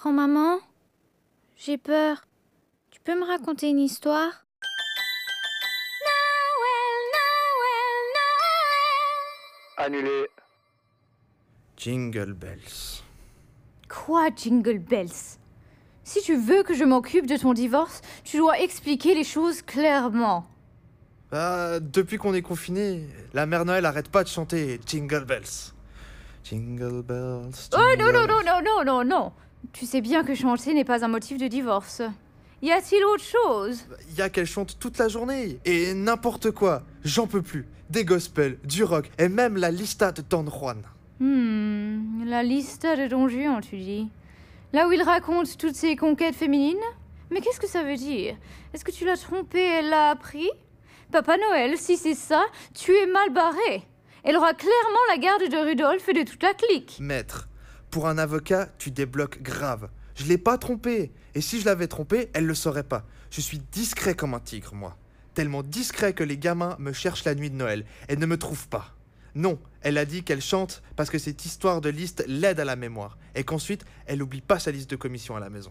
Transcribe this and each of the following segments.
Grand-maman J'ai peur. Tu peux me raconter une histoire? Annulé. Jingle bells. Quoi, Jingle Bells? Si tu veux que je m'occupe de ton divorce, tu dois expliquer les choses clairement. Bah, depuis qu'on est confiné, la mère Noël arrête pas de chanter Jingle bells. Jingle bells. Oh non, non, non, non, non, non, non Tu sais bien que chanter n'est pas un motif de divorce. Y a-t-il autre chose? Y a qu'elle chante toute la journée. Et n'importe quoi. J'en peux plus. Des gospels, du rock, et même la lista de Don Juan. Hmm, la lista de Don Juan, tu dis. Là où il raconte toutes ses conquêtes féminines? Mais qu'est-ce que ça veut dire? Est-ce que tu l'as trompée, elle l'a appris? Papa Noël, si c'est ça, tu es mal barré. Elle aura clairement la garde de Rudolph et de toute la clique. Maître, pour un avocat, tu débloques grave. Je l'ai pas trompée. Et si je l'avais trompée, elle le saurait pas. Je suis discret comme un tigre, moi. Tellement discret que les gamins me cherchent la nuit de Noël et ne me trouvent pas. Non, elle a dit qu'elle chante parce que cette histoire de liste l'aide à la mémoire et qu'ensuite elle n'oublie pas sa liste de commission à la maison.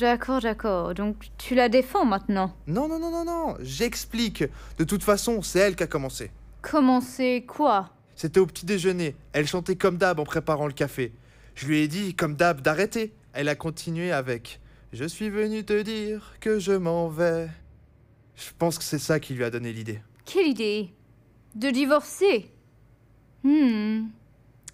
D'accord, d'accord. Donc tu la défends maintenant? Non, non, non, non, non, j'explique. De toute façon, c'est elle qui a commencé. Comment c'est quoi? C'était au petit déjeuner. Elle chantait comme d'hab en préparant le café. Je lui ai dit, comme d'hab, d'arrêter. Elle a continué avec Je suis venu te dire que je m'en vais. Je pense que c'est ça qui lui a donné l'idée. Quelle idée De divorcer Hmm.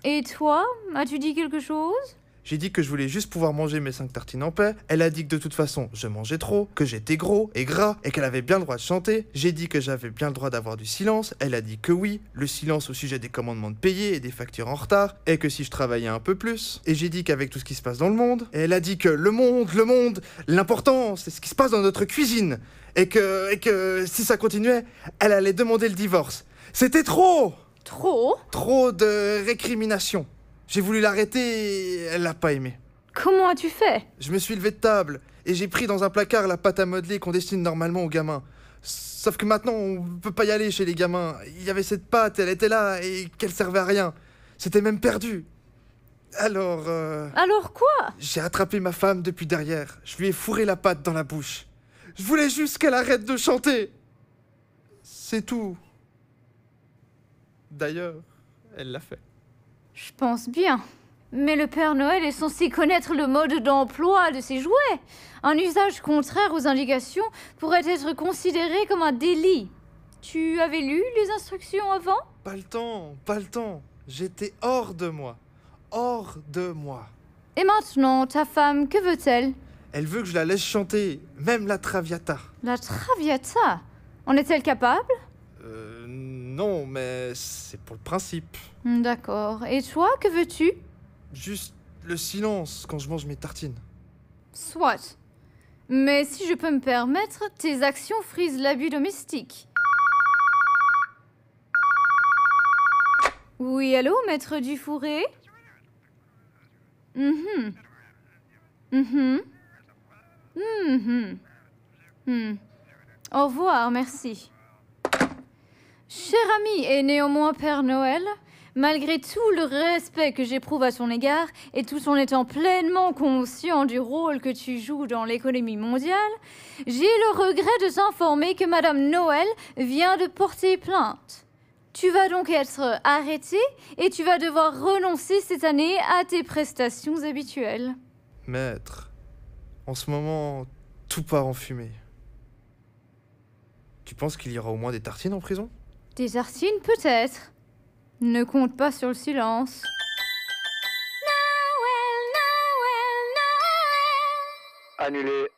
Et toi As-tu dit quelque chose? J'ai dit que je voulais juste pouvoir manger mes cinq tartines en paix. Elle a dit que de toute façon, je mangeais trop, que j'étais gros et gras et qu'elle avait bien le droit de chanter. J'ai dit que j'avais bien le droit d'avoir du silence. Elle a dit que oui, le silence au sujet des commandements de payer et des factures en retard et que si je travaillais un peu plus. Et j'ai dit qu'avec tout ce qui se passe dans le monde. Elle a dit que le monde, le monde, l'important, c'est ce qui se passe dans notre cuisine. Et que, et que si ça continuait, elle allait demander le divorce. C'était trop Trop? Trop de récriminations. J'ai voulu l'arrêter et elle l'a pas aimé. Comment as-tu fait? Je me suis levé de table et j'ai pris dans un placard la pâte à modeler qu'on destine normalement aux gamins. Sauf que maintenant, on peut pas y aller chez les gamins. Il y avait cette pâte, elle était là et qu'elle servait à rien. C'était même perdu. Alors, euh, Alors quoi? j'ai attrapé ma femme depuis derrière. Je lui ai fourré la pâte dans la bouche. Je voulais juste qu'elle arrête de chanter. C'est tout. D'ailleurs, elle l'a fait. Je pense bien. Mais le Père Noël est censé connaître le mode d'emploi de ses jouets. Un usage contraire aux indications pourrait être considéré comme un délit. Tu avais lu les instructions avant? Pas le temps, pas le temps. J'étais hors de moi. Hors de moi. Et maintenant, ta femme, que veut-elle? Elle veut que je la laisse chanter, même la Traviata. La Traviata? En est-elle capable? Non, mais c'est pour le principe. Hmm, D'accord. Et toi, que veux-tu? Juste le silence quand je mange mes tartines. Soit. Mais si je peux me permettre, tes actions frisent l'abus domestique. Oui, allô, maître Dufouré? Mhm. Mhm. Mhm. Au revoir, merci. Cher ami et néanmoins Père Noël, malgré tout le respect que j'éprouve à son égard et tout en étant pleinement conscient du rôle que tu joues dans l'économie mondiale, j'ai le regret de t'informer que Madame Noël vient de porter plainte. Tu vas donc être arrêté et tu vas devoir renoncer cette année à tes prestations habituelles. Maître, en ce moment, tout part en fumée. Tu penses qu'il y aura au moins des tartines en prison? Des tartines peut-être. Ne compte pas sur le silence. Annulé.